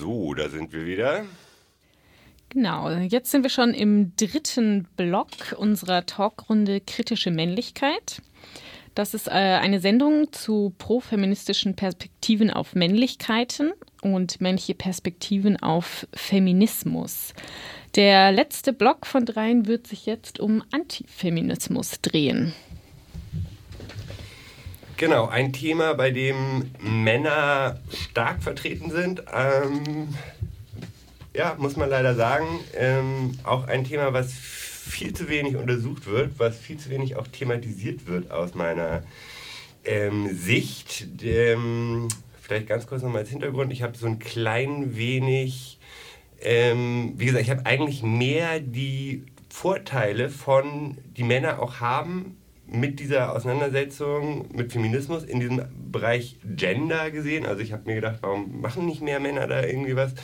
So, da sind wir wieder. Genau, jetzt sind wir schon im dritten Block unserer Talkrunde Kritische Männlichkeit. Das ist äh, eine Sendung zu profeministischen Perspektiven auf Männlichkeiten und männliche Perspektiven auf Feminismus. Der letzte Block von dreien wird sich jetzt um Antifeminismus drehen. Genau, ein Thema, bei dem Männer stark vertreten sind. Ähm, ja, muss man leider sagen. Ähm, auch ein Thema, was viel zu wenig untersucht wird, was viel zu wenig auch thematisiert wird aus meiner ähm, Sicht. Ähm, vielleicht ganz kurz nochmal als Hintergrund. Ich habe so ein klein wenig, ähm, wie gesagt, ich habe eigentlich mehr die Vorteile von, die Männer auch haben mit dieser Auseinandersetzung mit Feminismus in diesem Bereich Gender gesehen. Also ich habe mir gedacht, warum machen nicht mehr Männer da irgendwie was?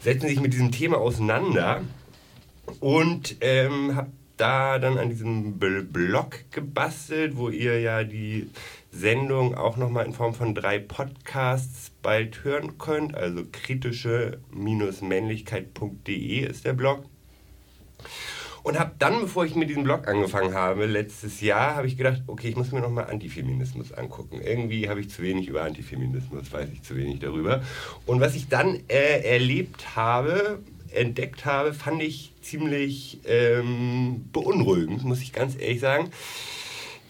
Setzen sich mit diesem Thema auseinander und ähm, habe da dann an diesem Blog gebastelt, wo ihr ja die Sendung auch nochmal in Form von drei Podcasts bald hören könnt. Also kritische-männlichkeit.de ist der Blog. Und habe dann, bevor ich mit diesem Blog angefangen habe, letztes Jahr, habe ich gedacht, okay, ich muss mir nochmal Antifeminismus angucken. Irgendwie habe ich zu wenig über Antifeminismus, weiß ich zu wenig darüber. Und was ich dann äh, erlebt habe, entdeckt habe, fand ich ziemlich ähm, beunruhigend, muss ich ganz ehrlich sagen.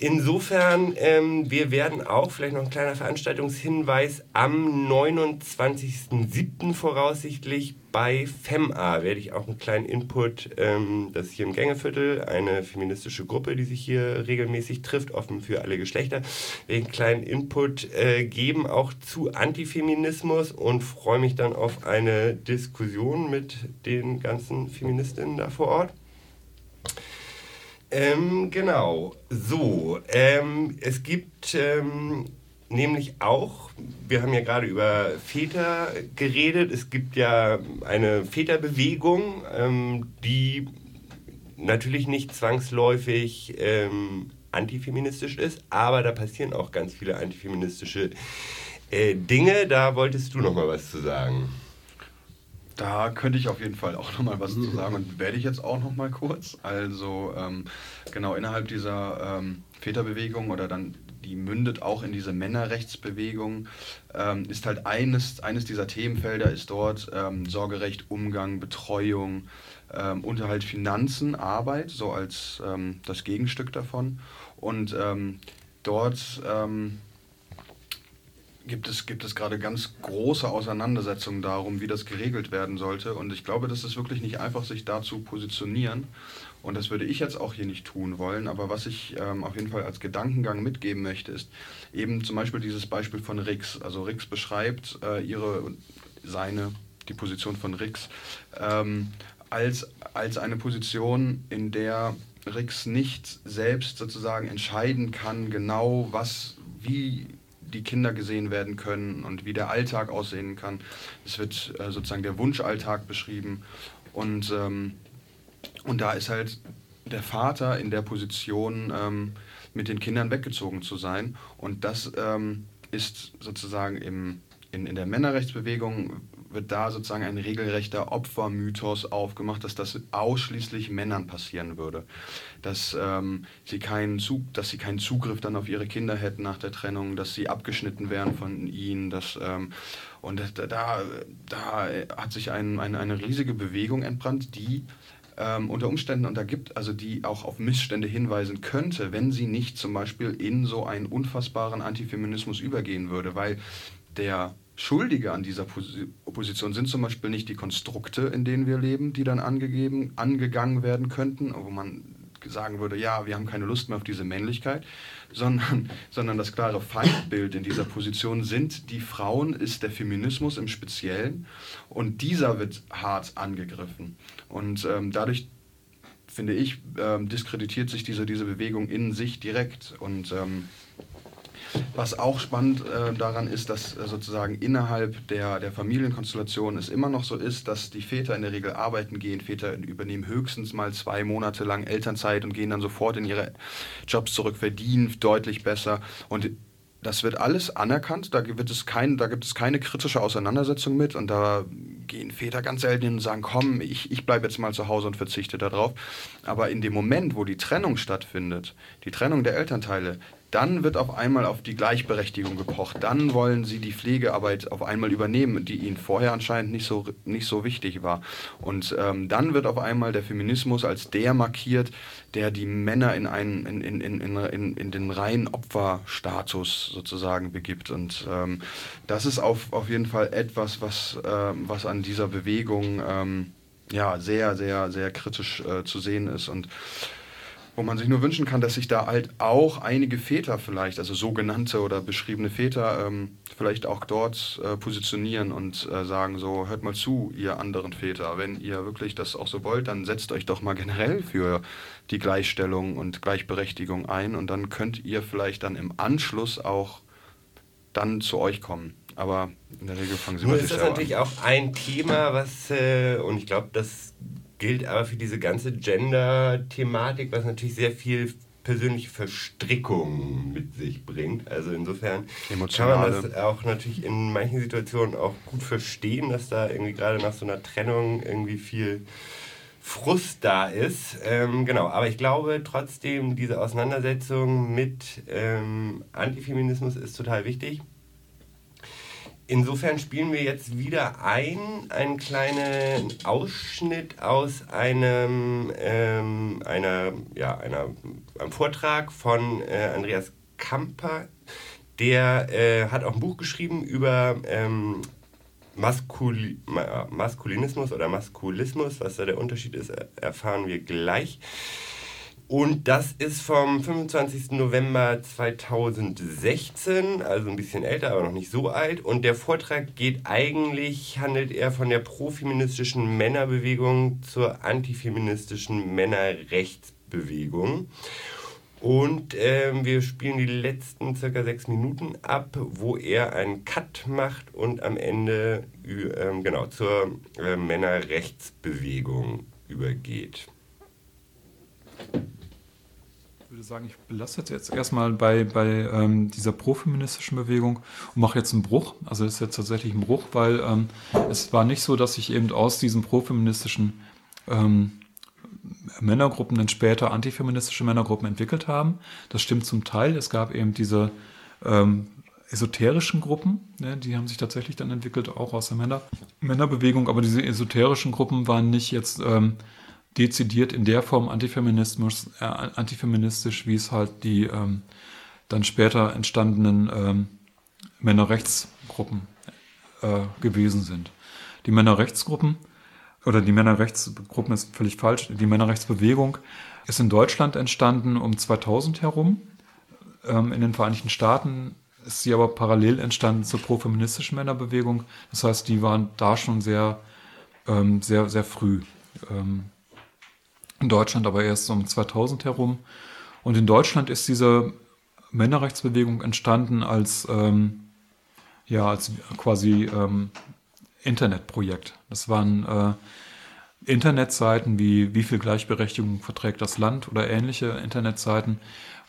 Insofern, ähm, wir werden auch, vielleicht noch ein kleiner Veranstaltungshinweis, am 29.07. voraussichtlich bei FEMA werde ich auch einen kleinen Input, ähm, das ist hier im Gängeviertel, eine feministische Gruppe, die sich hier regelmäßig trifft, offen für alle Geschlechter, werde einen kleinen Input äh, geben, auch zu Antifeminismus und freue mich dann auf eine Diskussion mit den ganzen Feministinnen da vor Ort. Ähm, genau, so, ähm, es gibt ähm, nämlich auch, wir haben ja gerade über Väter geredet, es gibt ja eine Väterbewegung, ähm, die natürlich nicht zwangsläufig ähm, antifeministisch ist, aber da passieren auch ganz viele antifeministische äh, Dinge. Da wolltest du noch mal was zu sagen. Da könnte ich auf jeden Fall auch noch mal was zu sagen und werde ich jetzt auch noch mal kurz. Also ähm, genau innerhalb dieser ähm, Väterbewegung oder dann die mündet auch in diese Männerrechtsbewegung, ähm, ist halt eines, eines dieser Themenfelder ist dort ähm, Sorgerecht, Umgang, Betreuung, ähm, Unterhalt, Finanzen, Arbeit, so als ähm, das Gegenstück davon. Und dort gibt es, gibt es gerade ganz große Auseinandersetzungen darum, wie das geregelt werden sollte. Und ich glaube, das ist wirklich nicht einfach, sich da zu positionieren. Und das würde ich jetzt auch hier nicht tun wollen. Aber was ich ähm, auf jeden Fall als Gedankengang mitgeben möchte, ist eben zum Beispiel dieses Beispiel von Rix. Also Rix beschreibt äh, ihre, seine, die Position von Rix ähm, als, als eine Position, in der Rix nicht selbst sozusagen entscheiden kann, genau was, wie die Kinder gesehen werden können und wie der Alltag aussehen kann. Es wird äh, sozusagen der Wunschalltag beschrieben und, ähm, und da ist halt der Vater in der Position, ähm, mit den Kindern weggezogen zu sein und das ähm, ist sozusagen im, in, in der Männerrechtsbewegung wird da sozusagen ein regelrechter Opfermythos aufgemacht, dass das ausschließlich Männern passieren würde. Dass, ähm, sie keinen Zug, dass sie keinen Zugriff dann auf ihre Kinder hätten nach der Trennung, dass sie abgeschnitten wären von ihnen. Dass, ähm, und da, da, hat sich ein, ein, eine riesige Bewegung entbrannt, die ähm, unter Umständen und da gibt, also die auch auf Missstände hinweisen könnte, wenn sie nicht zum Beispiel in so einen unfassbaren Antifeminismus übergehen würde, weil der Schuldige an dieser Position sind zum Beispiel nicht die Konstrukte, in denen wir leben, die dann angegeben, angegangen werden könnten, wo man sagen würde, ja, wir haben keine Lust mehr auf diese Männlichkeit, sondern, sondern das klare Feindbild in dieser Position sind die Frauen, ist der Feminismus im Speziellen und dieser wird hart angegriffen. Und ähm, dadurch, finde ich, ähm, diskreditiert sich diese, diese Bewegung in sich direkt und ähm, was auch spannend äh, daran ist, dass äh, sozusagen innerhalb der, der Familienkonstellation es immer noch so ist, dass die Väter in der Regel arbeiten gehen. Väter übernehmen höchstens mal zwei Monate lang Elternzeit und gehen dann sofort in ihre Jobs zurück, verdienen deutlich besser. Und das wird alles anerkannt, da, wird es kein, da gibt es keine kritische Auseinandersetzung mit und da gehen Väter ganz selten hin und sagen, komm, ich, ich bleibe jetzt mal zu Hause und verzichte darauf. Aber in dem Moment, wo die Trennung stattfindet, die Trennung der Elternteile, dann wird auf einmal auf die Gleichberechtigung gepocht. Dann wollen sie die Pflegearbeit auf einmal übernehmen, die ihnen vorher anscheinend nicht so, nicht so wichtig war. Und ähm, dann wird auf einmal der Feminismus als der markiert, der die Männer in, einen, in, in, in, in, in den reinen Opferstatus sozusagen begibt. Und ähm, das ist auf, auf jeden Fall etwas, was, äh, was an dieser Bewegung ähm, ja, sehr, sehr, sehr kritisch äh, zu sehen ist. Und wo man sich nur wünschen kann, dass sich da halt auch einige Väter vielleicht, also sogenannte oder beschriebene Väter, ähm, vielleicht auch dort äh, positionieren und äh, sagen so, hört mal zu, ihr anderen Väter, wenn ihr wirklich das auch so wollt, dann setzt euch doch mal generell für die Gleichstellung und Gleichberechtigung ein und dann könnt ihr vielleicht dann im Anschluss auch dann zu euch kommen. Aber in der Regel fangen sie Nur ist das natürlich an. auch ein Thema, was, äh, und ich glaube, das gilt aber für diese ganze Gender-Thematik, was natürlich sehr viel persönliche Verstrickung mit sich bringt. Also insofern Emotionale. kann man das auch natürlich in manchen Situationen auch gut verstehen, dass da irgendwie gerade nach so einer Trennung irgendwie viel Frust da ist. Ähm, genau, aber ich glaube trotzdem, diese Auseinandersetzung mit ähm, Antifeminismus ist total wichtig. Insofern spielen wir jetzt wieder ein, einen kleinen Ausschnitt aus einem, ähm, einer, ja, einer, einem Vortrag von äh, Andreas Kamper. Der äh, hat auch ein Buch geschrieben über ähm, Maskul Maskulinismus oder Maskulismus. Was da der Unterschied ist, erfahren wir gleich. Und das ist vom 25. November 2016, also ein bisschen älter, aber noch nicht so alt. Und der Vortrag geht eigentlich, handelt er von der profeministischen Männerbewegung zur antifeministischen Männerrechtsbewegung. Und ähm, wir spielen die letzten circa sechs Minuten ab, wo er einen Cut macht und am Ende ähm, genau zur äh, Männerrechtsbewegung übergeht würde sagen, ich belasse jetzt erstmal bei, bei ähm, dieser profeministischen Bewegung und mache jetzt einen Bruch. Also das ist jetzt tatsächlich ein Bruch, weil ähm, es war nicht so, dass sich eben aus diesen profeministischen ähm, Männergruppen dann später antifeministische Männergruppen entwickelt haben. Das stimmt zum Teil. Es gab eben diese ähm, esoterischen Gruppen, ne, die haben sich tatsächlich dann entwickelt, auch aus der Männer Männerbewegung, aber diese esoterischen Gruppen waren nicht jetzt ähm, dezidiert in der Form Antifeminismus, äh, antifeministisch, wie es halt die ähm, dann später entstandenen ähm, Männerrechtsgruppen äh, gewesen sind. Die Männerrechtsgruppen oder die Männerrechtsgruppen ist völlig falsch. Die Männerrechtsbewegung ist in Deutschland entstanden um 2000 herum. Ähm, in den Vereinigten Staaten ist sie aber parallel entstanden zur profeministischen Männerbewegung. Das heißt, die waren da schon sehr, ähm, sehr, sehr früh. Ähm, in Deutschland aber erst um 2000 herum. Und in Deutschland ist diese Männerrechtsbewegung entstanden als, ähm, ja, als quasi ähm, Internetprojekt. Das waren äh, Internetseiten wie Wie viel Gleichberechtigung verträgt das Land oder ähnliche Internetseiten,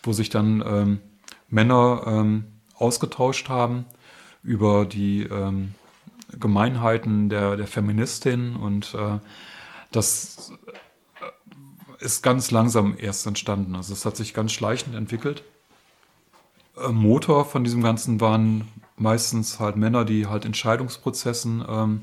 wo sich dann ähm, Männer ähm, ausgetauscht haben über die ähm, Gemeinheiten der, der Feministin und äh, das ist ganz langsam erst entstanden. Also es hat sich ganz schleichend entwickelt. Äh, Motor von diesem Ganzen waren meistens halt Männer, die halt Entscheidungsprozessen ähm,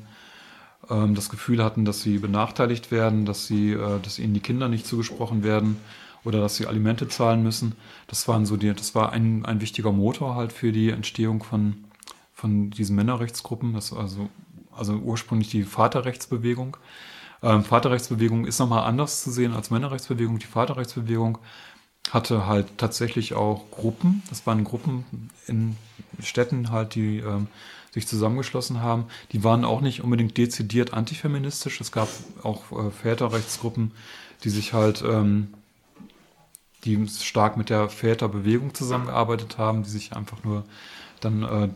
ähm, das Gefühl hatten, dass sie benachteiligt werden, dass sie, äh, dass ihnen die Kinder nicht zugesprochen werden oder dass sie Alimente zahlen müssen. Das waren so die, das war ein, ein wichtiger Motor halt für die Entstehung von, von diesen Männerrechtsgruppen. Das also, also ursprünglich die Vaterrechtsbewegung. Ähm, Vaterrechtsbewegung ist nochmal anders zu sehen als Männerrechtsbewegung. Die Vaterrechtsbewegung hatte halt tatsächlich auch Gruppen. Das waren Gruppen in Städten halt, die ähm, sich zusammengeschlossen haben. Die waren auch nicht unbedingt dezidiert antifeministisch. Es gab auch äh, Väterrechtsgruppen, die sich halt, ähm, die stark mit der Väterbewegung zusammengearbeitet haben, die sich einfach nur dann, äh,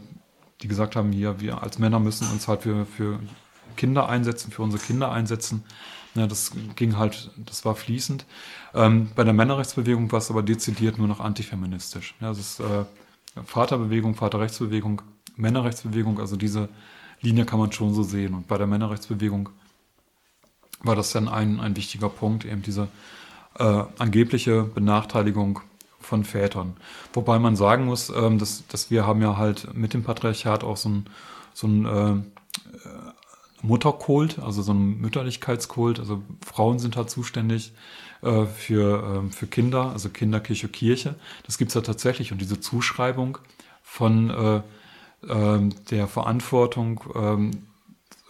die gesagt haben, hier, wir als Männer müssen uns halt für, für Kinder einsetzen, für unsere Kinder einsetzen. Ja, das ging halt, das war fließend. Ähm, bei der Männerrechtsbewegung war es aber dezidiert nur noch antifeministisch. Ja, das ist, äh, Vaterbewegung, Vaterrechtsbewegung, Männerrechtsbewegung, also diese Linie kann man schon so sehen. Und bei der Männerrechtsbewegung war das dann ein, ein wichtiger Punkt, eben diese äh, angebliche Benachteiligung von Vätern. Wobei man sagen muss, ähm, dass, dass wir haben ja halt mit dem Patriarchat auch so ein, so ein äh, Mutterkult, also so ein Mütterlichkeitskult. Also Frauen sind halt zuständig äh, für, äh, für Kinder, also Kinderkirche, Kirche. Das gibt es ja tatsächlich. Und diese Zuschreibung von äh, ähm, der Verantwortung ähm,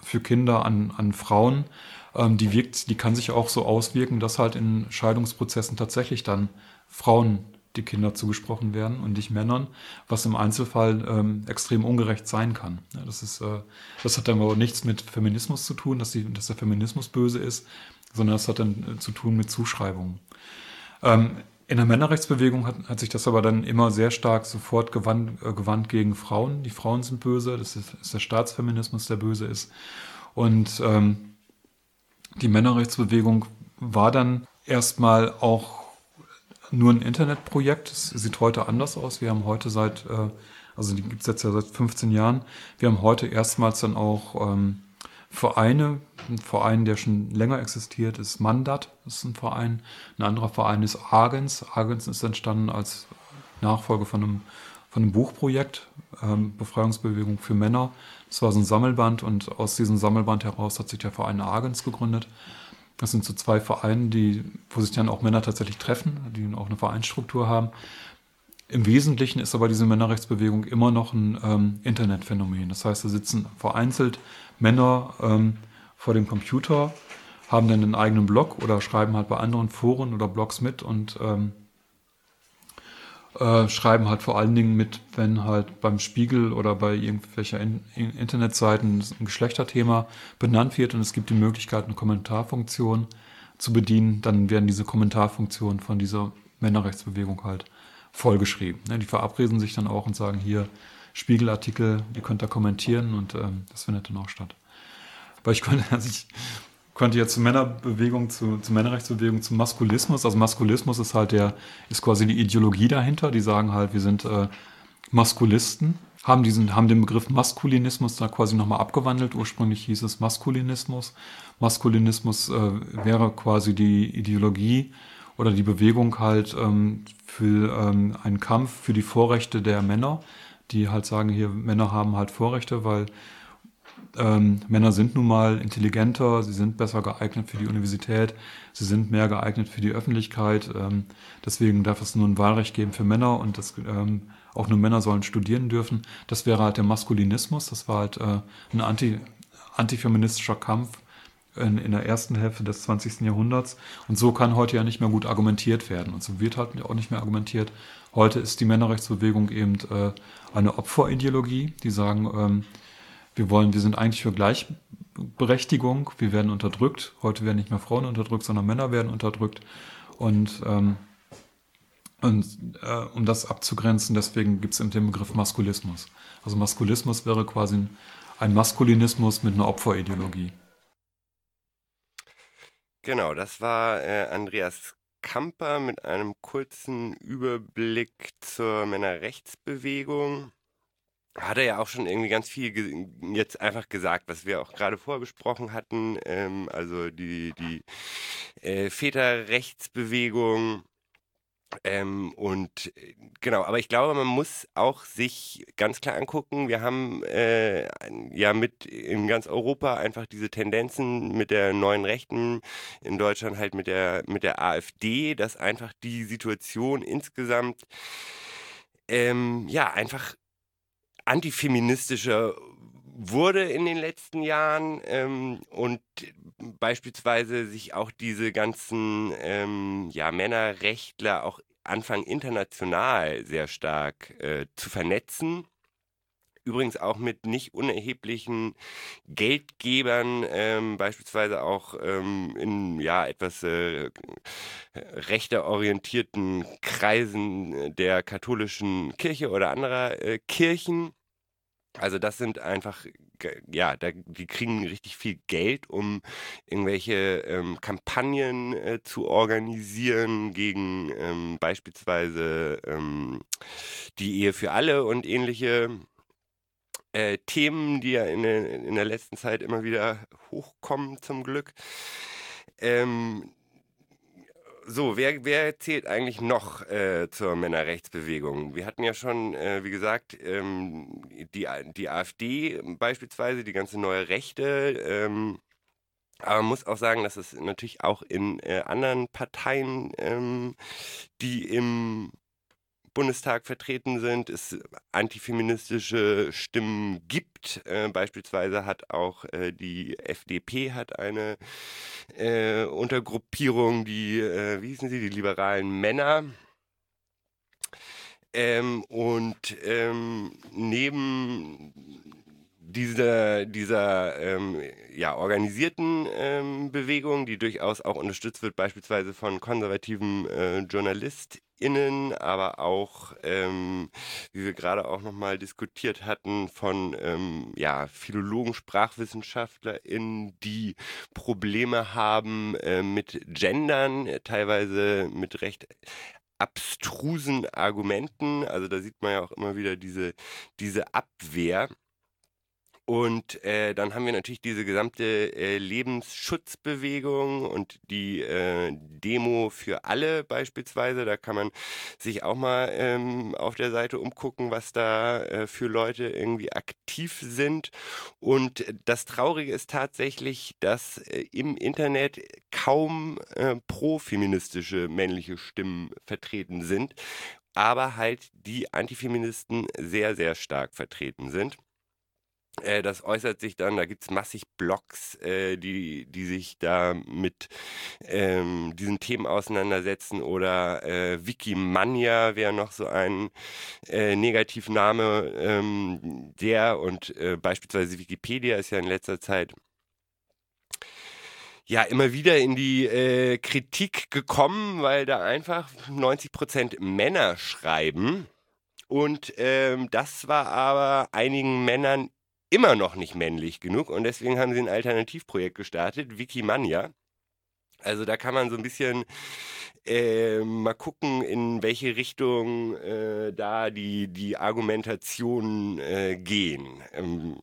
für Kinder an, an Frauen, ähm, die wirkt, die kann sich auch so auswirken, dass halt in Scheidungsprozessen tatsächlich dann Frauen die Kinder zugesprochen werden und nicht Männern, was im Einzelfall ähm, extrem ungerecht sein kann. Ja, das, ist, äh, das hat dann aber nichts mit Feminismus zu tun, dass, die, dass der Feminismus böse ist, sondern das hat dann äh, zu tun mit Zuschreibungen. Ähm, in der Männerrechtsbewegung hat, hat, sich das aber dann immer sehr stark sofort gewandt, äh, gewandt gegen Frauen. Die Frauen sind böse, das ist, ist der Staatsfeminismus, der böse ist. Und ähm, die Männerrechtsbewegung war dann erstmal auch nur ein Internetprojekt. Es sieht heute anders aus. Wir haben heute seit, äh, also die gibt es jetzt ja seit 15 Jahren, wir haben heute erstmals dann auch ähm, Vereine. Ein Verein, der schon länger existiert, ist Mandat, das ist ein Verein. Ein anderer Verein ist Argens. Argens ist entstanden als Nachfolge von einem, von einem Buchprojekt, ähm, Befreiungsbewegung für Männer. Das war so ein Sammelband und aus diesem Sammelband heraus hat sich der Verein Argens gegründet. Das sind so zwei Vereine, die, wo sich dann auch Männer tatsächlich treffen, die auch eine Vereinsstruktur haben. Im Wesentlichen ist aber diese Männerrechtsbewegung immer noch ein ähm, Internetphänomen. Das heißt, da sitzen vereinzelt Männer ähm, vor dem Computer, haben dann einen eigenen Blog oder schreiben halt bei anderen Foren oder Blogs mit und ähm, äh, schreiben halt vor allen Dingen mit, wenn halt beim Spiegel oder bei irgendwelcher in, in Internetseiten ein Geschlechterthema benannt wird und es gibt die Möglichkeit, eine Kommentarfunktion zu bedienen, dann werden diese Kommentarfunktionen von dieser Männerrechtsbewegung halt vollgeschrieben. Ne, die verabreden sich dann auch und sagen hier Spiegelartikel, ihr könnt da kommentieren und ähm, das findet dann auch statt. Weil ich konnte, also ich könnte jetzt zur Männerbewegung, zu, zur Männerrechtsbewegung, zum Maskulismus. Also Maskulismus ist halt der, ist quasi die Ideologie dahinter. Die sagen halt, wir sind äh, Maskulisten, haben diesen, haben den Begriff Maskulinismus da quasi nochmal abgewandelt. Ursprünglich hieß es Maskulinismus. Maskulinismus äh, wäre quasi die Ideologie oder die Bewegung halt ähm, für ähm, einen Kampf für die Vorrechte der Männer, die halt sagen, hier Männer haben halt Vorrechte, weil ähm, Männer sind nun mal intelligenter, sie sind besser geeignet für die Universität, sie sind mehr geeignet für die Öffentlichkeit. Ähm, deswegen darf es nur ein Wahlrecht geben für Männer und das, ähm, auch nur Männer sollen studieren dürfen. Das wäre halt der Maskulinismus, das war halt äh, ein anti, antifeministischer Kampf in, in, der ersten Hälfte des 20. Jahrhunderts. Und so kann heute ja nicht mehr gut argumentiert werden. Und so wird halt auch nicht mehr argumentiert. Heute ist die Männerrechtsbewegung eben äh, eine Opferideologie, die sagen, ähm, wir wollen, wir sind eigentlich für Gleichberechtigung, wir werden unterdrückt. Heute werden nicht mehr Frauen unterdrückt, sondern Männer werden unterdrückt. Und, ähm, und äh, um das abzugrenzen, deswegen gibt es eben den Begriff Maskulismus. Also Maskulismus wäre quasi ein, ein Maskulinismus mit einer Opferideologie. Genau, das war äh, Andreas Kamper mit einem kurzen Überblick zur Männerrechtsbewegung hat er ja auch schon irgendwie ganz viel jetzt einfach gesagt, was wir auch gerade vorher hatten. Ähm, also die, die äh, Väterrechtsbewegung. Ähm, und äh, genau, aber ich glaube, man muss auch sich ganz klar angucken, wir haben äh, ja mit in ganz Europa einfach diese Tendenzen mit der neuen Rechten, in Deutschland halt mit der, mit der AfD, dass einfach die Situation insgesamt ähm, ja einfach antifeministischer wurde in den letzten Jahren ähm, und beispielsweise sich auch diese ganzen ähm, ja, Männerrechtler auch anfangen international sehr stark äh, zu vernetzen. Übrigens auch mit nicht unerheblichen Geldgebern, ähm, beispielsweise auch ähm, in ja etwas äh, rechter orientierten Kreisen der katholischen Kirche oder anderer äh, Kirchen. Also das sind einfach, ja, da, die kriegen richtig viel Geld, um irgendwelche ähm, Kampagnen äh, zu organisieren gegen ähm, beispielsweise ähm, die Ehe für alle und ähnliche äh, Themen, die ja in, in, der letzten Zeit immer wieder hochkommen zum Glück. Ähm, so, wer, wer zählt eigentlich noch äh, zur Männerrechtsbewegung? Wir hatten ja schon, äh, wie gesagt, ähm, die, die AfD beispielsweise, die ganze neue Rechte. Ähm, aber man muss auch sagen, dass es natürlich auch in äh, anderen Parteien, ähm, die im Bundestag vertreten sind, es antifeministische Stimmen gibt. Äh, beispielsweise hat auch äh, die FDP hat eine äh, Untergruppierung, die, äh, wie hießen sie, die liberalen Männer. Ähm, und ähm, neben dieser, dieser ähm, ja, organisierten ähm, Bewegung, die durchaus auch unterstützt wird, beispielsweise von konservativen äh, JournalistInnen, aber auch, ähm, wie wir gerade auch nochmal diskutiert hatten, von ähm, ja, Philologen, SprachwissenschaftlerInnen, die Probleme haben äh, mit Gendern, teilweise mit recht abstrusen Argumenten. Also da sieht man ja auch immer wieder diese, diese Abwehr. Und äh, dann haben wir natürlich diese gesamte äh, Lebensschutzbewegung und die äh, Demo für alle beispielsweise. Da kann man sich auch mal ähm, auf der Seite umgucken, was da äh, für Leute irgendwie aktiv sind. Und das Traurige ist tatsächlich, dass äh, im Internet kaum äh, pro-feministische männliche Stimmen vertreten sind, aber halt die Antifeministen sehr, sehr stark vertreten sind. Äh, das äußert sich dann, da gibt es massig Blogs, äh, die, die sich da mit ähm, diesen Themen auseinandersetzen oder äh, Wikimania wäre noch so ein äh, Negativname, ähm, der und äh, beispielsweise Wikipedia ist ja in letzter Zeit ja immer wieder in die äh, Kritik gekommen, weil da einfach 90% Männer schreiben. Und ähm, das war aber einigen Männern immer noch nicht männlich genug und deswegen haben sie ein Alternativprojekt gestartet, Wikimania. Also da kann man so ein bisschen äh, mal gucken, in welche Richtung äh, da die, die Argumentationen äh, gehen. Ähm,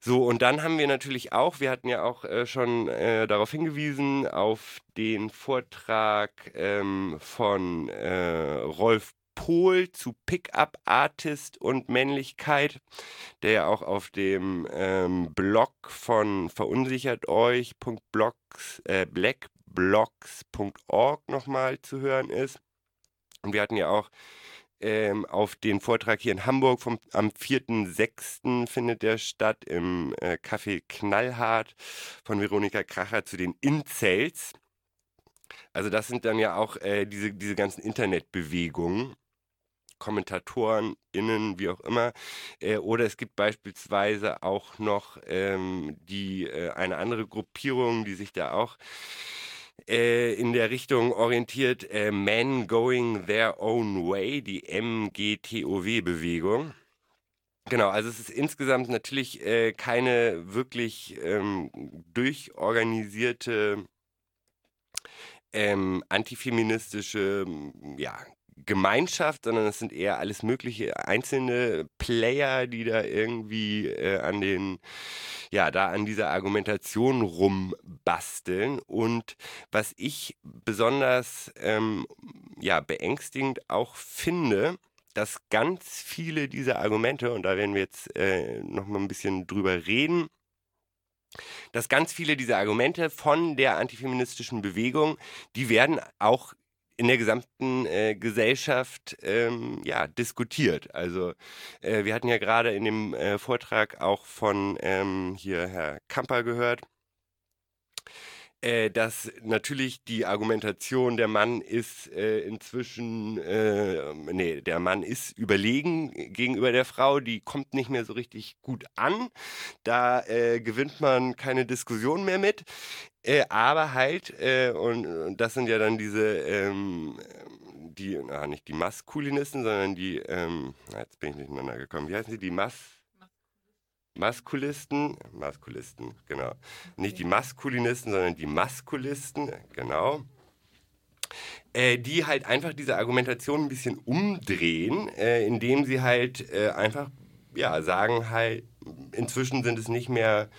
so, und dann haben wir natürlich auch, wir hatten ja auch äh, schon äh, darauf hingewiesen, auf den Vortrag ähm, von äh, Rolf Pol zu Pickup Artist und Männlichkeit, der ja auch auf dem ähm, Blog von verunsichert euch.blogs äh, blackblogs.org nochmal zu hören ist. Und wir hatten ja auch ähm, auf den Vortrag hier in Hamburg vom, am 4.6. findet der statt im äh, Café Knallhart von Veronika Kracher zu den Incels. Also das sind dann ja auch äh, diese, diese ganzen Internetbewegungen. Kommentatoren, innen, wie auch immer. Äh, oder es gibt beispielsweise auch noch ähm, die, äh, eine andere Gruppierung, die sich da auch äh, in der Richtung orientiert, äh, Men Going Their Own Way, die MGTOW-Bewegung. Genau, also es ist insgesamt natürlich äh, keine wirklich ähm, durchorganisierte ähm, antifeministische ja, Gemeinschaft, sondern es sind eher alles mögliche einzelne Player, die da irgendwie äh, an den, ja, da an dieser Argumentation rumbasteln. Und was ich besonders, ähm, ja, beängstigend auch finde, dass ganz viele dieser Argumente, und da werden wir jetzt äh, nochmal ein bisschen drüber reden, dass ganz viele dieser Argumente von der antifeministischen Bewegung, die werden auch in der gesamten äh, Gesellschaft ähm, ja, diskutiert. Also äh, wir hatten ja gerade in dem äh, Vortrag auch von ähm, hier Herr Kamper gehört, äh, dass natürlich die Argumentation, der Mann ist äh, inzwischen, äh, nee, der Mann ist überlegen gegenüber der Frau, die kommt nicht mehr so richtig gut an. Da äh, gewinnt man keine Diskussion mehr mit. Äh, aber halt, äh, und, und, das sind ja dann diese, ähm, die, na, nicht die Maskulinisten, sondern die, ähm, jetzt bin ich durcheinander gekommen, wie heißen sie, die Mas... Maskulisten, Maskulisten, genau. Nicht die Maskulinisten, sondern die Maskulisten, genau. Äh, die halt einfach diese Argumentation ein bisschen umdrehen, äh, indem sie halt äh, einfach ja, sagen halt, inzwischen sind es nicht mehr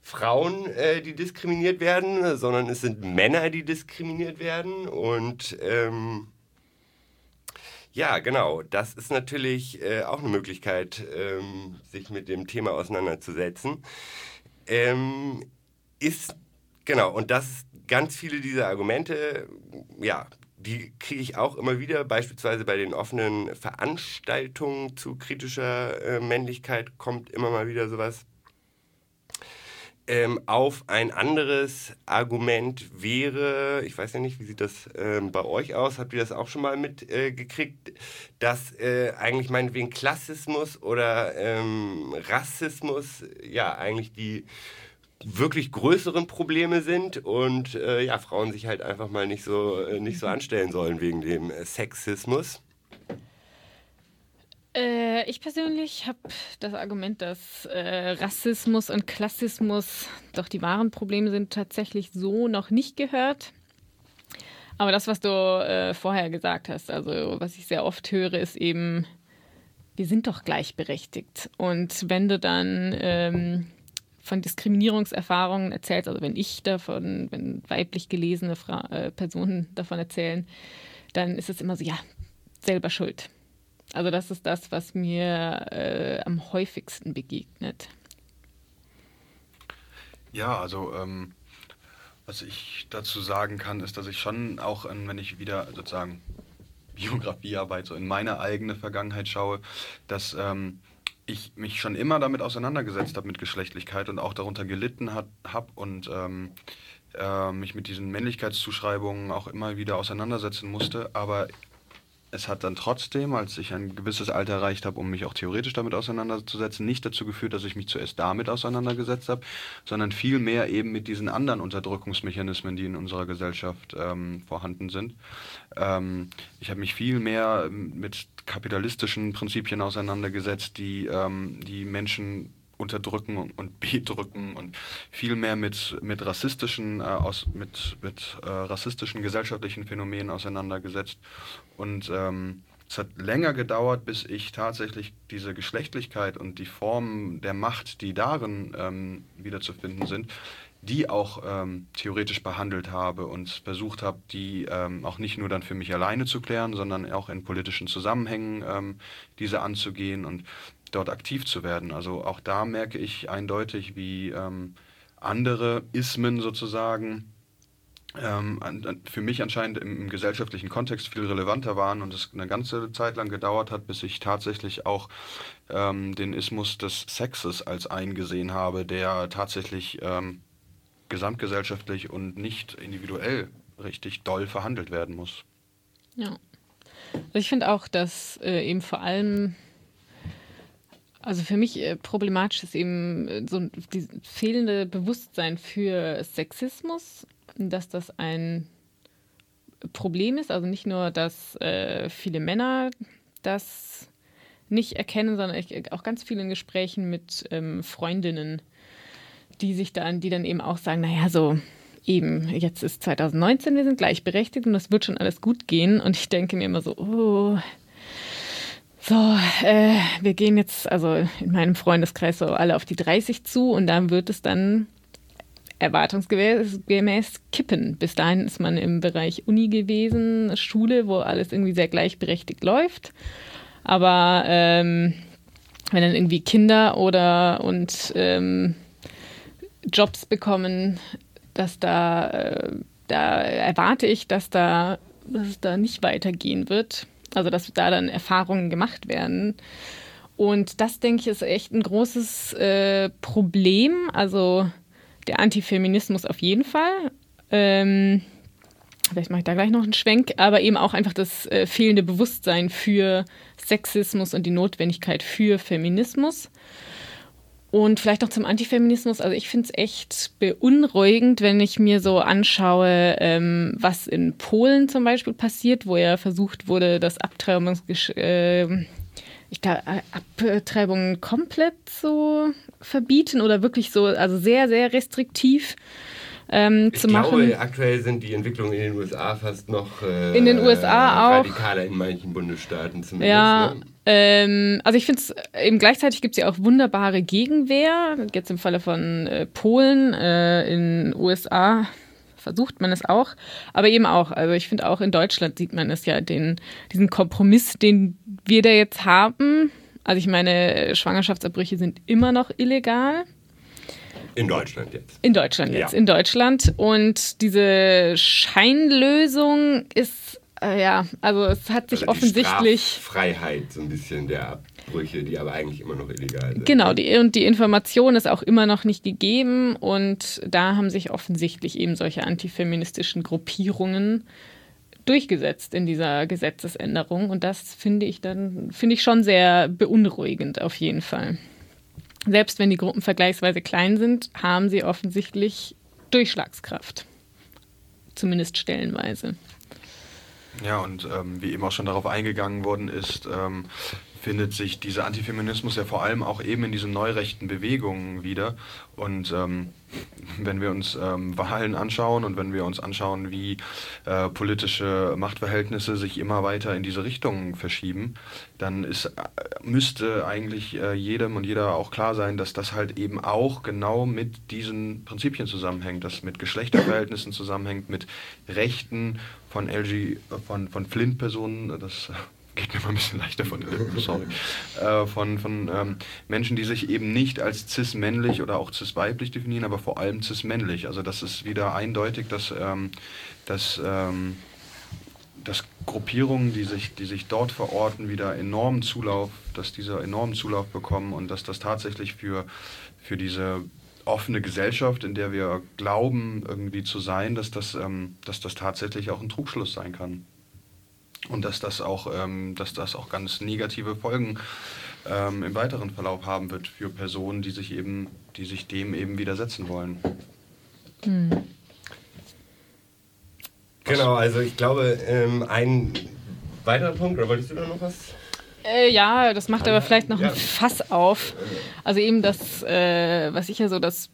Frauen, äh, die diskriminiert werden, sondern es sind Männer, die diskriminiert werden. Und ähm, ja, genau, das ist natürlich äh, auch eine Möglichkeit, ähm, sich mit dem Thema auseinanderzusetzen. Ähm, ist, genau, und das ganz viele dieser Argumente, ja, die kriege ich auch immer wieder, beispielsweise bei den offenen Veranstaltungen zu kritischer äh, Männlichkeit kommt immer mal wieder sowas. Ähm, auf ein anderes Argument wäre, ich weiß ja nicht, wie sieht das ähm, bei euch aus? Habt ihr das auch schon mal mitgekriegt, äh, dass äh, eigentlich meinetwegen Klassismus oder ähm, Rassismus ja eigentlich die wirklich größeren Probleme sind und äh, ja, Frauen sich halt einfach mal nicht so, äh, nicht so anstellen sollen wegen dem äh, Sexismus. Äh, ich persönlich habe das Argument, dass äh, Rassismus und Klassismus doch die wahren Probleme sind, tatsächlich so noch nicht gehört. Aber das, was du äh, vorher gesagt hast, also was ich sehr oft höre, ist eben, wir sind doch gleichberechtigt. Und wenn du dann ähm, von Diskriminierungserfahrungen erzählst, also wenn ich davon, wenn weiblich gelesene Fra äh, Personen davon erzählen, dann ist es immer so, ja, selber schuld. Also das ist das, was mir äh, am häufigsten begegnet. Ja, also ähm, was ich dazu sagen kann, ist, dass ich schon auch, wenn ich wieder sozusagen Biografiearbeit so in meine eigene Vergangenheit schaue, dass ähm, ich mich schon immer damit auseinandergesetzt habe mit Geschlechtlichkeit und auch darunter gelitten habe und ähm, äh, mich mit diesen Männlichkeitszuschreibungen auch immer wieder auseinandersetzen musste. Aber es hat dann trotzdem, als ich ein gewisses Alter erreicht habe, um mich auch theoretisch damit auseinanderzusetzen, nicht dazu geführt, dass ich mich zuerst damit auseinandergesetzt habe, sondern vielmehr eben mit diesen anderen Unterdrückungsmechanismen, die in unserer Gesellschaft ähm, vorhanden sind. Ähm, ich habe mich viel mehr mit kapitalistischen Prinzipien auseinandergesetzt, die ähm, die Menschen unterdrücken und bedrücken und viel mehr mit, mit rassistischen, äh, aus, mit, mit äh, rassistischen gesellschaftlichen Phänomenen auseinandergesetzt. Und ähm, es hat länger gedauert, bis ich tatsächlich diese Geschlechtlichkeit und die Formen der Macht, die darin ähm, wiederzufinden sind, die auch ähm, theoretisch behandelt habe und versucht habe, die ähm, auch nicht nur dann für mich alleine zu klären, sondern auch in politischen Zusammenhängen ähm, diese anzugehen und dort aktiv zu werden. Also auch da merke ich eindeutig, wie ähm, andere Ismen sozusagen ähm, für mich anscheinend im, im, gesellschaftlichen Kontext viel relevanter waren und es eine ganze Zeit lang gedauert hat, bis ich tatsächlich auch ähm, den Ismus des Sexes als eingesehen habe, der tatsächlich ähm, gesamtgesellschaftlich und nicht individuell richtig doll verhandelt werden muss. Ja. Also ich finde auch, dass äh, eben vor allem, also für mich äh, problematisch ist eben äh, so das fehlende Bewusstsein für Sexismus, dass das ein Problem ist. Also nicht nur, dass äh, viele Männer das nicht erkennen, sondern ich, auch ganz viele in Gesprächen mit ähm, Freundinnen die sich dann, die dann eben auch sagen, naja, so eben, jetzt ist 2019, wir sind gleichberechtigt und das wird schon alles gut gehen. Und ich denke mir immer so, oh, so, äh, wir gehen jetzt, also in meinem Freundeskreis so alle auf die 30 zu und dann wird es dann erwartungsgemäß kippen. Bis dahin ist man im Bereich Uni gewesen, Schule, wo alles irgendwie sehr gleichberechtigt läuft. Aber ähm, wenn dann irgendwie Kinder oder und ähm, Jobs bekommen, dass da, äh, da erwarte ich, dass da, dass es da nicht weitergehen wird. Also dass da dann Erfahrungen gemacht werden. Und das, denke ich, ist echt ein großes äh, Problem. Also der Antifeminismus auf jeden Fall. Ähm, vielleicht mache ich da gleich noch einen Schwenk, aber eben auch einfach das äh, fehlende Bewusstsein für Sexismus und die Notwendigkeit für Feminismus. Und vielleicht noch zum Antifeminismus. Also ich finde es echt beunruhigend, wenn ich mir so anschaue, ähm, was in Polen zum Beispiel passiert, wo ja versucht wurde, das Abtreibungsgesch äh, ich glaube, Abtreibungen komplett so verbieten oder wirklich so, also sehr, sehr restriktiv ähm, ich zu glaube, machen. aktuell sind die Entwicklungen in den USA fast noch äh, In den USA auch. radikaler in manchen Bundesstaaten zumindest. Ja, Ne? ähm, also ich finde es eben gleichzeitig gibt es ja auch wunderbare Gegenwehr. Jetzt im Falle von äh, Polen, äh, in den USA versucht man es auch, aber eben auch. Also ich finde auch in Deutschland sieht man es ja, den, diesen Kompromiss, den wir da jetzt haben. Also ich meine, Schwangerschaftsabbrüche sind immer noch illegal. In Deutschland jetzt. In Deutschland jetzt, Ja. in Deutschland. Und diese Scheinlösung ist, äh, ja, also es hat sich Also offensichtlich. Freiheit so ein bisschen der Abbrüche, die aber eigentlich immer noch illegal sind. Genau, die, und die Information ist auch immer noch nicht gegeben. Und da haben sich offensichtlich eben solche antifeministischen Gruppierungen durchgesetzt in dieser Gesetzesänderung. Und das finde ich dann, finde ich schon sehr beunruhigend auf jeden Fall. Selbst wenn die Gruppen vergleichsweise klein sind, haben sie offensichtlich Durchschlagskraft. Zumindest stellenweise. Ja, und ähm, wie eben auch schon darauf eingegangen worden ist, ähm, findet sich dieser Antifeminismus ja vor allem auch eben in diesen neurechten Bewegungen wieder. Und ähm, wenn wir uns ähm, Wahlen anschauen und wenn wir uns anschauen, wie äh, politische Machtverhältnisse sich immer weiter in diese Richtung verschieben, dann ist, äh, müsste eigentlich äh, jedem und jeder auch klar sein, dass das halt eben auch genau mit diesen Prinzipien zusammenhängt, dass mit Geschlechterverhältnissen zusammenhängt, mit Rechten von LG, von, von Flint-Personen, das geht mir mal ein bisschen leichter von den Lippen, sorry, äh, von, von ähm, Menschen, die sich eben nicht als cis-männlich oder auch cis-weiblich definieren, aber vor allem cis-männlich. Also das ist wieder eindeutig, dass, ähm, dass, ähm, dass Gruppierungen, die sich, die sich dort verorten, wieder enormen Zulauf, dass diese enormen Zulauf bekommen und dass das tatsächlich für, für diese offene Gesellschaft, in der wir glauben, irgendwie zu sein, dass das, ähm, dass das tatsächlich auch ein Trugschluss sein kann. Und dass das auch, ähm, dass das auch ganz negative Folgen ähm, im weiteren Verlauf haben wird für Personen, die sich eben, die sich dem eben widersetzen wollen. Genau, also ich glaube, ähm, ein weiterer Punkt, oder wolltest du da noch was? Äh, ja, das macht aber vielleicht noch Ja. ein Fass auf. Also eben das, äh, was ich ja so das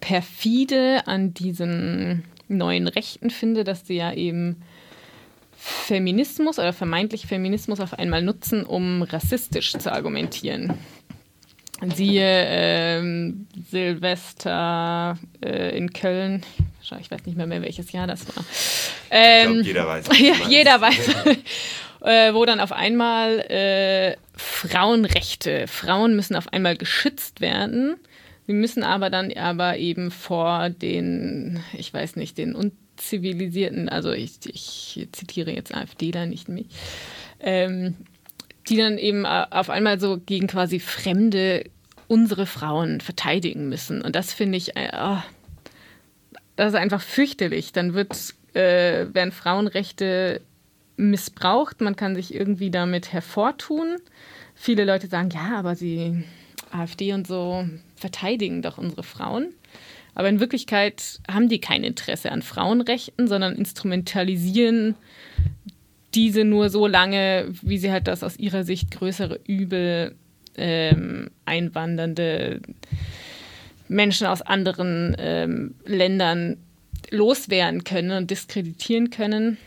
perfide an diesen neuen Rechten finde, dass sie ja eben Feminismus oder vermeintlich Feminismus auf einmal nutzen, um rassistisch zu argumentieren. Siehe ähm, Silvester äh, in Köln, ich weiß nicht mehr, mehr welches Jahr das war. Ich Ähm, glaube, jeder weiß. ja, jeder weiß. äh, wo dann auf einmal äh, Frauenrechte, Frauen müssen auf einmal geschützt werden. Sie müssen aber dann aber eben vor den, ich weiß nicht, den unzivilisierten, also ich, ich zitiere jetzt AfDler, nicht mich, ähm, die dann eben äh, auf einmal so gegen quasi Fremde unsere Frauen verteidigen müssen. Und das finde ich, äh, oh, das ist einfach fürchterlich. Dann wird, äh, werden Frauenrechte missbraucht, man kann sich irgendwie damit hervortun. Viele Leute sagen, ja, aber sie, AfD und so, verteidigen doch unsere Frauen. Aber in Wirklichkeit haben die kein Interesse an Frauenrechten, sondern instrumentalisieren diese nur so lange, wie sie halt das aus ihrer Sicht größere Übel ähm, einwandernde Menschen aus anderen ähm, Ländern loswerden können und diskreditieren können.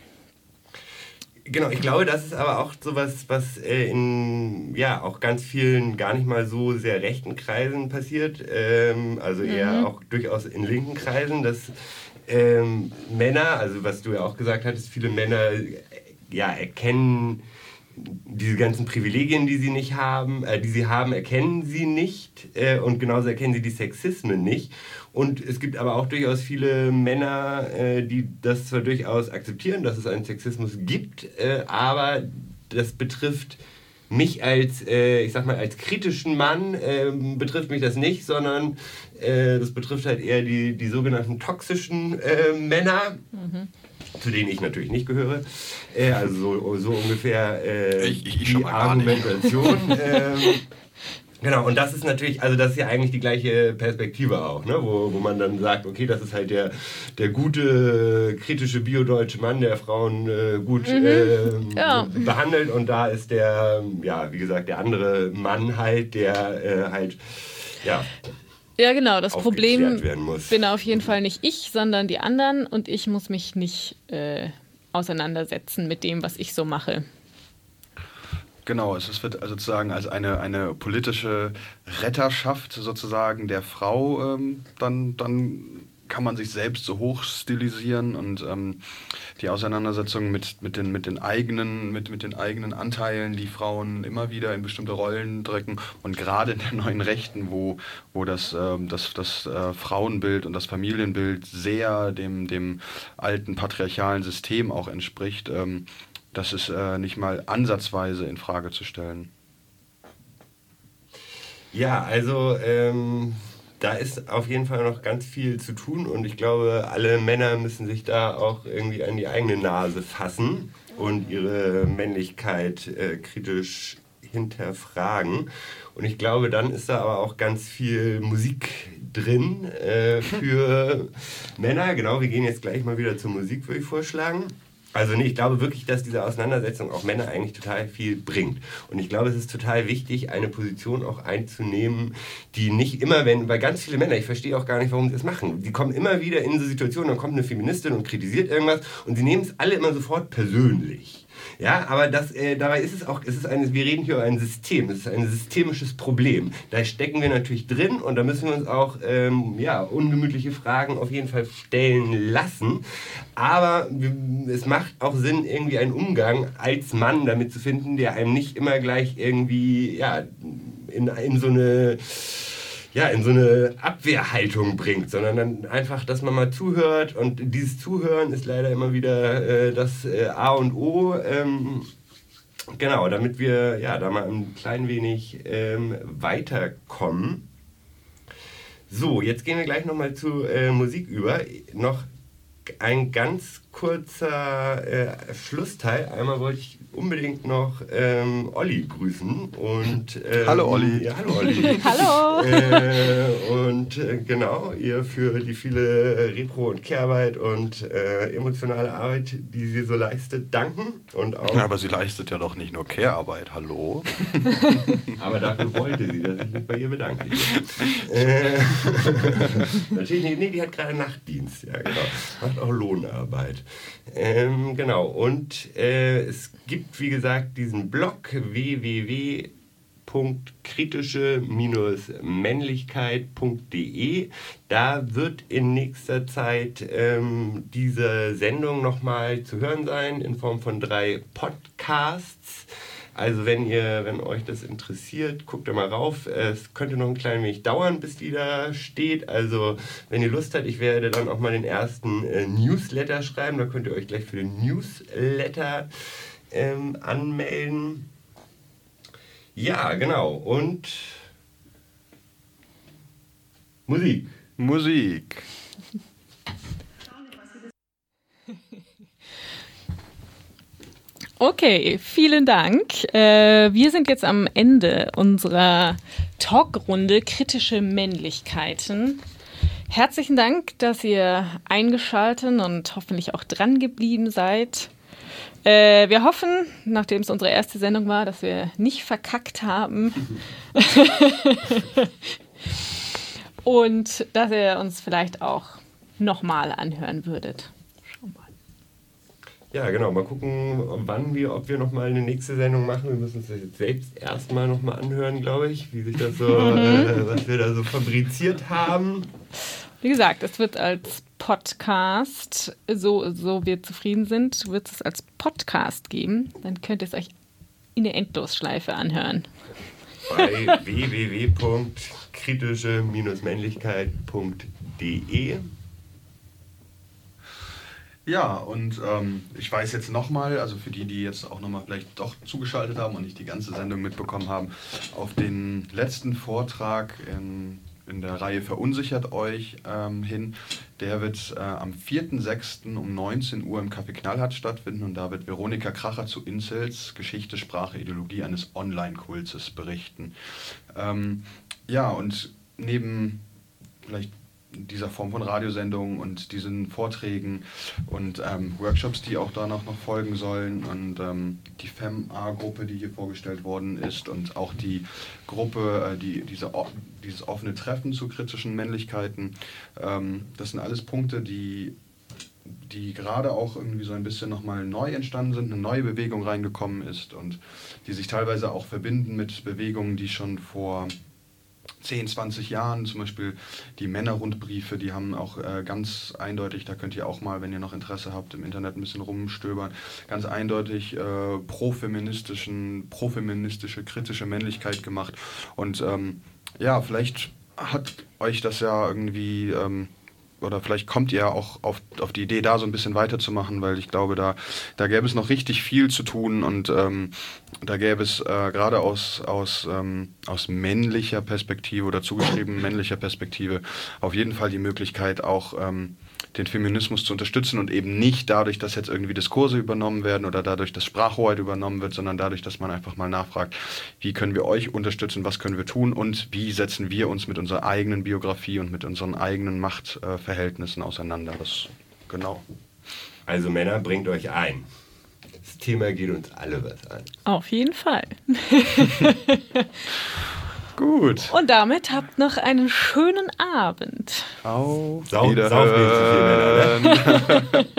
Genau, ich glaube, das ist aber auch sowas, was äh, in ja auch ganz vielen gar nicht mal so sehr rechten Kreisen passiert, ähm, also eher auch durchaus in linken Kreisen, dass ähm, Männer, also was du ja auch gesagt hattest, viele Männer äh, ja erkennen diese ganzen Privilegien, die sie nicht haben, äh, die sie haben, erkennen sie nicht äh, und genauso erkennen sie die Sexismen nicht. Und es gibt aber auch durchaus viele Männer, äh, die das zwar durchaus akzeptieren, dass es einen Sexismus gibt, äh, aber das betrifft mich als, äh, ich sag mal, als kritischen Mann ähm, betrifft mich das nicht, sondern äh, das betrifft halt eher die, die sogenannten toxischen äh, Männer, zu denen ich natürlich nicht gehöre. Äh, also so, so ungefähr äh, Ich- ich die. Argumentation. ähm, Genau, und das ist natürlich, also das ist ja eigentlich die gleiche Perspektive auch, ne? wo, wo man dann sagt, okay, das ist halt der, der gute, kritische biodeutsche Mann, der Frauen äh, gut mhm. äh, ja. behandelt und da ist der, ja, wie gesagt, der andere Mann halt, der äh, halt, ja. Ja, genau, das Problem bin auf jeden Fall nicht ich, sondern die anderen und ich muss mich nicht äh, auseinandersetzen mit dem, was ich so mache. Genau, es wird sozusagen als eine, eine politische Retterschaft sozusagen der Frau ähm, dann, dann kann man sich selbst so hoch stilisieren und ähm, die Auseinandersetzung mit, mit, den, mit, den eigenen, mit, mit den eigenen Anteilen, die Frauen immer wieder in bestimmte Rollen drücken und gerade in der neuen Rechten, wo, wo das, ähm, das, das äh, Frauenbild und das Familienbild sehr dem, dem alten patriarchalen System auch entspricht, ähm, das ist äh, nicht mal ansatzweise in Frage zu stellen. Ja, also ähm, da ist auf jeden Fall noch ganz viel zu tun und ich glaube, alle Männer müssen sich da auch irgendwie an die eigene Nase fassen und ihre Männlichkeit äh, kritisch hinterfragen. Und ich glaube, dann ist da aber auch ganz viel Musik drin äh, für Männer. Genau, wir gehen jetzt gleich mal wieder zur Musik, würde ich vorschlagen. Also nee, ich glaube wirklich, dass diese Auseinandersetzung auch Männer eigentlich total viel bringt. Und ich glaube, es ist total wichtig, eine Position auch einzunehmen, die nicht immer, wenn, weil ganz viele Männer, ich verstehe auch gar nicht, warum sie das machen, die kommen immer wieder in so Situationen, dann kommt eine Feministin und kritisiert irgendwas und sie nehmen es alle immer sofort persönlich. Ja, aber das, äh, dabei ist es auch, es ist eine, wir reden hier über ein System, es ist ein systemisches Problem. Da stecken wir natürlich drin und da müssen wir uns auch ähm, ja, ungemütliche Fragen auf jeden Fall stellen lassen. Aber es macht auch Sinn, irgendwie einen Umgang als Mann damit zu finden, der einem nicht immer gleich irgendwie ja, in, in so eine ja, in so eine Abwehrhaltung bringt, sondern dann einfach, dass man mal zuhört und dieses Zuhören ist leider immer wieder äh, das äh, A und O. Ähm, genau, damit wir ja da mal ein klein wenig ähm, weiterkommen. So, jetzt gehen wir gleich nochmal zu äh, Musik über. Noch ein ganz kurzer äh, Schlussteil. Einmal wollte ich unbedingt noch ähm, Olli grüßen. Und, ähm, hallo Olli. Ja, hallo Olli. hallo. Äh, und äh, genau, ihr für die viele Repro- und Kehrarbeit und äh, emotionale Arbeit, die sie so leistet, danken. Und auch ja, aber sie leistet ja doch nicht nur Kehrarbeit, hallo. aber dafür wollte sie, dass ich mich bei ihr bedanke. Äh, natürlich, nee, nee, die hat gerade Nachtdienst, ja genau. Macht auch Lohnarbeit. Ähm, genau, und äh, es gibt, wie gesagt, diesen Blog www.kritische-männlichkeit.de. Da wird in nächster Zeit ähm, diese Sendung nochmal zu hören sein in Form von drei Podcasts. Also wenn ihr, wenn euch das interessiert, guckt da mal rauf. Es könnte noch ein klein wenig dauern, bis die da steht. Also wenn ihr Lust habt, ich werde dann auch mal den ersten äh, Newsletter schreiben. Da könnt ihr euch gleich für den Newsletter ähm, anmelden. Ja, genau. Und Musik. Musik. Okay, vielen Dank. Äh, wir sind jetzt am Ende unserer Talkrunde Kritische Männlichkeiten. Herzlichen Dank, dass ihr eingeschaltet und hoffentlich auch dran geblieben seid. Äh, wir hoffen, nachdem es unsere erste Sendung war, dass wir nicht verkackt haben. und dass ihr uns vielleicht auch nochmal anhören würdet. Ja, genau. Mal gucken, wann wir, ob wir nochmal eine nächste Sendung machen. Wir müssen uns das jetzt selbst erstmal nochmal anhören, glaube ich, wie sich das so, äh, was wir da so fabriziert haben. Wie gesagt, es wird als Podcast, so, so wir zufrieden sind, wird es als Podcast geben. Dann könnt ihr es euch in der Endlosschleife anhören. Bei www.kritische-männlichkeit.de ja, und ähm, ich weiß jetzt nochmal, also für die, die jetzt auch nochmal vielleicht doch zugeschaltet haben und nicht die ganze Sendung mitbekommen haben, auf den letzten Vortrag in, in der Reihe Verunsichert euch ähm, hin. Der wird äh, am 4.6. um 19 Uhr im Café Knallhart stattfinden und da wird Veronika Kracher zu Incels Geschichte, Sprache, Ideologie eines Online-Kultes berichten. Ähm, ja, und neben vielleicht dieser Form von Radiosendungen und diesen Vorträgen und ähm, Workshops, die auch danach noch folgen sollen und ähm, die FEM-A-Gruppe, die hier vorgestellt worden ist und auch die Gruppe, äh, die, diese, dieses offene Treffen zu kritischen Männlichkeiten. Ähm, das sind alles Punkte, die die gerade auch irgendwie so ein bisschen nochmal neu entstanden sind, eine neue Bewegung reingekommen ist und die sich teilweise auch verbinden mit Bewegungen, die schon vor 10, 20 Jahren, zum Beispiel die Männerrundbriefe, die haben auch äh, ganz eindeutig, da könnt ihr auch mal, wenn ihr noch Interesse habt, im Internet ein bisschen rumstöbern, ganz eindeutig äh, profeministischen, profeministische, kritische Männlichkeit gemacht. Und ähm, ja, vielleicht hat euch das ja irgendwie ähm, oder vielleicht kommt ihr auch auf, auf die Idee, da so ein bisschen weiterzumachen, weil ich glaube, da, da gäbe es noch richtig viel zu tun und ähm, da gäbe es äh, gerade aus, aus, ähm, aus männlicher Perspektive oder zugeschrieben männlicher Perspektive auf jeden Fall die Möglichkeit, auch ähm, den Feminismus zu unterstützen und eben nicht dadurch, dass jetzt irgendwie Diskurse übernommen werden oder dadurch, dass Sprachhoheit übernommen wird, sondern dadurch, dass man einfach mal nachfragt, wie können wir euch unterstützen, was können wir tun und wie setzen wir uns mit unserer eigenen Biografie und mit unseren eigenen Machtverhältnissen auseinander. Das, genau. Also Männer, bringt euch ein. Das Thema geht uns alle was an. Auf jeden Fall. Gut. Und damit habt noch einen schönen Abend. Auf Wiederhören.